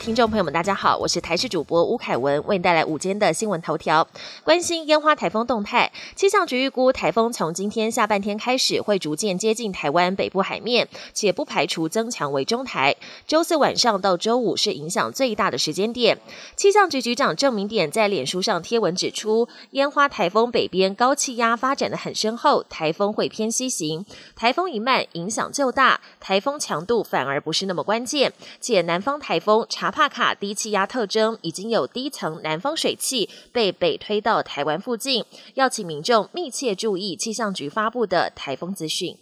听众朋友们，大家好，我是台视主播吴凯文，为您带来午间的新闻头条。关心烟花台风动态，气象局预估台风从今天下半天开始会逐渐接近台湾北部海面，且不排除增强为中台。周四晚上到周五是影响最大的时间点。气象局局长郑明典在脸书上贴文指出，烟花台风北边高气压发展的很深厚，台风会偏西行，台风一慢影响就大，台风强度反而不是那么关键，且南方台风。查帕卡低气压特征已经有低层南方水汽被北推到台湾附近，要请民众密切注意气象局发布的台风资讯。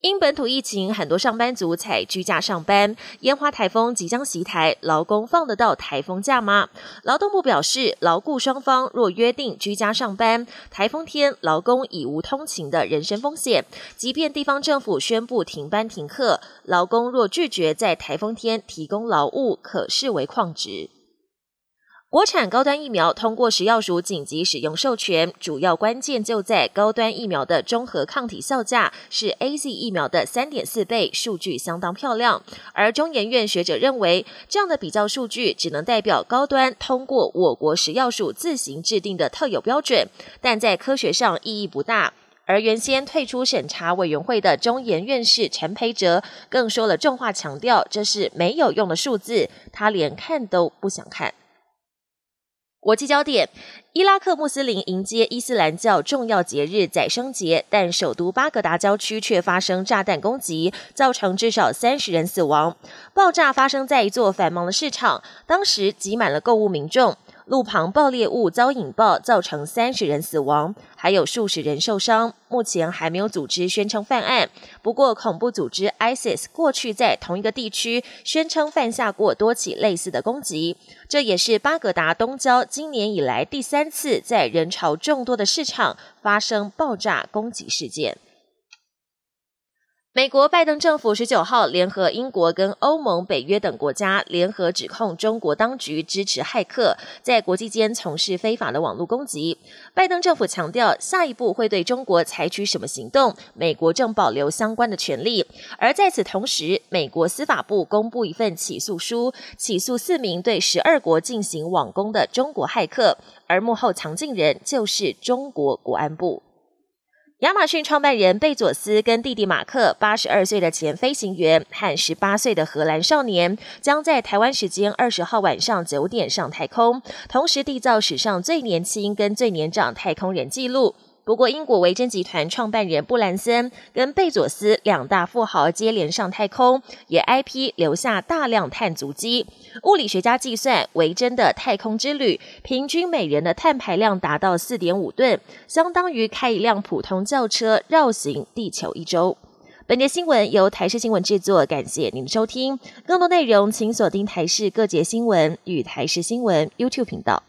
因本土疫情，很多上班族采居家上班。烟花台风即将袭台，劳工放得到台风假吗？劳动部表示，劳雇双方若约定居家上班，台风天劳工已无通勤的人身风险。即便地方政府宣布停班停课，劳工若拒绝在台风天提供劳务，可视为旷职。国产高端疫苗通过食药署紧急使用授权，主要关键就在高端疫苗的综合抗体效价是 A Z 疫苗的三点四倍，数据相当漂亮。而中研院学者认为，这样的比较数据只能代表高端通过我国食药署自行制定的特有标准，但在科学上意义不大。而原先退出审查委员会的中研院士陈培哲更说了重话，强调这是没有用的数字，他连看都不想看。国际焦点：伊拉克穆斯林迎接伊斯兰教重要节日宰牲节，但首都巴格达郊区却发生炸弹攻击，造成至少三十人死亡。爆炸发生在一座繁忙的市场，当时挤满了购物民众。路旁爆裂物遭引爆，造成三十人死亡，还有数十人受伤。目前还没有组织宣称犯案。不过，恐怖组织 ISIS 过去在同一个地区宣称犯下过多起类似的攻击。这也是巴格达东郊今年以来第三次在人潮众多的市场发生爆炸攻击事件。美国拜登政府十九号联合英国跟欧盟、北约等国家联合指控中国当局支持骇客在国际间从事非法的网络攻击。拜登政府强调，下一步会对中国采取什么行动，美国正保留相关的权利。而在此同时，美国司法部公布一份起诉书，起诉四名对十二国进行网攻的中国骇客，而幕后藏镜人就是中国国安部。亚马逊创办人贝佐斯跟弟弟马克，八十二岁的前飞行员和十八岁的荷兰少年，将在台湾时间二十号晚上九点上太空，同时缔造史上最年轻跟最年长太空人纪录。不过，英国维珍集团创办人布兰森跟贝佐斯两大富豪接连上太空，也 IP 留下大量碳足迹。物理学家计算，维珍的太空之旅平均每人的碳排量达到四点五吨，相当于开一辆普通轿车绕行地球一周。本节新闻由台视新闻制作，感谢您的收听。更多内容请锁定台视各节新闻与台视新闻 YouTube 频道。